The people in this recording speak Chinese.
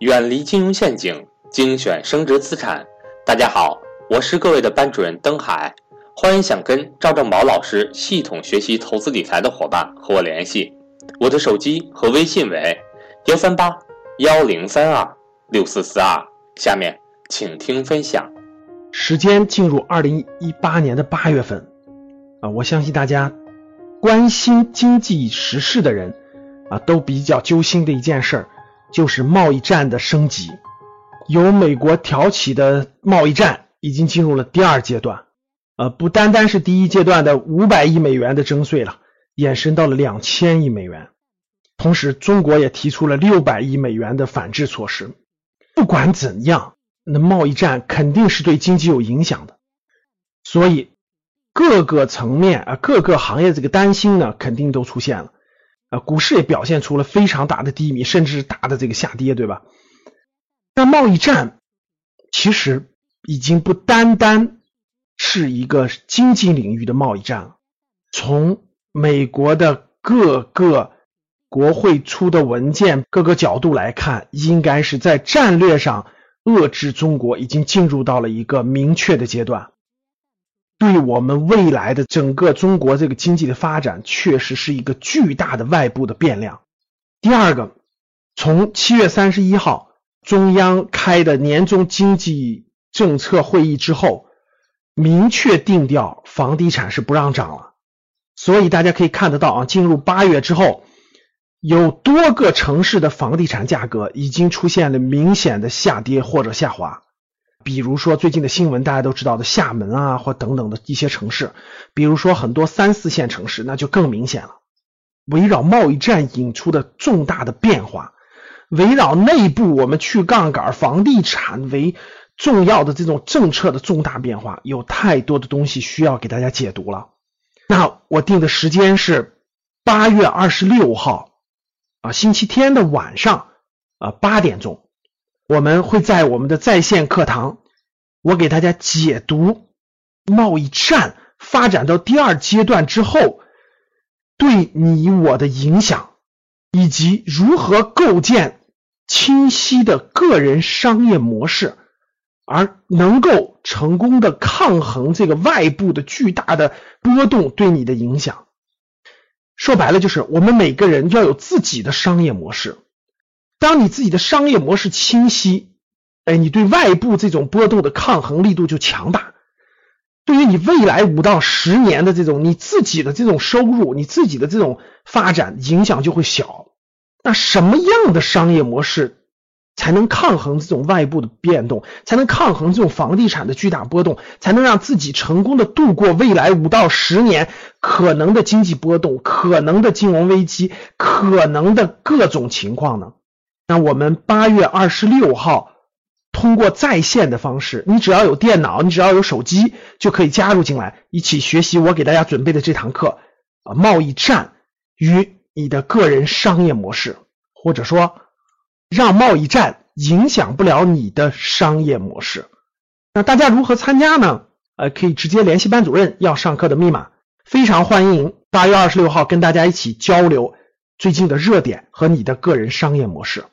远离金融陷阱，精选升值资产。大家好，我是各位的班主任登海，欢迎想跟赵正宝老师系统学习投资理财的伙伴和我联系，我的手机和微信为幺三八幺零三二六四四二。下面请听分享。时间进入二零一八年的八月份，啊，我相信大家关心经济时事的人啊，都比较揪心的一件事儿。就是贸易战的升级，由美国挑起的贸易战已经进入了第二阶段，呃，不单单是第一阶段的五百亿美元的征税了，延伸到了两千亿美元。同时，中国也提出了六百亿美元的反制措施。不管怎样，那贸易战肯定是对经济有影响的，所以各个层面啊，各个行业这个担心呢，肯定都出现了。啊，股市也表现出了非常大的低迷，甚至是大的这个下跌，对吧？那贸易战其实已经不单单是一个经济领域的贸易战了。从美国的各个国会出的文件各个角度来看，应该是在战略上遏制中国，已经进入到了一个明确的阶段。对我们未来的整个中国这个经济的发展，确实是一个巨大的外部的变量。第二个，从七月三十一号中央开的年终经济政策会议之后，明确定调房地产是不让涨了。所以大家可以看得到啊，进入八月之后，有多个城市的房地产价格已经出现了明显的下跌或者下滑。比如说最近的新闻，大家都知道的厦门啊，或等等的一些城市，比如说很多三四线城市，那就更明显了。围绕贸易战引出的重大的变化，围绕内部我们去杠杆、房地产为重要的这种政策的重大变化，有太多的东西需要给大家解读了。那我定的时间是八月二十六号啊，星期天的晚上啊八点钟。我们会在我们的在线课堂，我给大家解读贸易战发展到第二阶段之后对你我的影响，以及如何构建清晰的个人商业模式，而能够成功的抗衡这个外部的巨大的波动对你的影响。说白了，就是我们每个人要有自己的商业模式。当你自己的商业模式清晰，哎，你对外部这种波动的抗衡力度就强大。对于你未来五到十年的这种你自己的这种收入，你自己的这种发展影响就会小。那什么样的商业模式才能抗衡这种外部的变动，才能抗衡这种房地产的巨大波动，才能让自己成功的度过未来五到十年可能的经济波动、可能的金融危机、可能的各种情况呢？那我们八月二十六号通过在线的方式，你只要有电脑，你只要有手机，就可以加入进来，一起学习我给大家准备的这堂课啊，贸易战与你的个人商业模式，或者说让贸易战影响不了你的商业模式。那大家如何参加呢？呃，可以直接联系班主任要上课的密码。非常欢迎八月二十六号跟大家一起交流最近的热点和你的个人商业模式。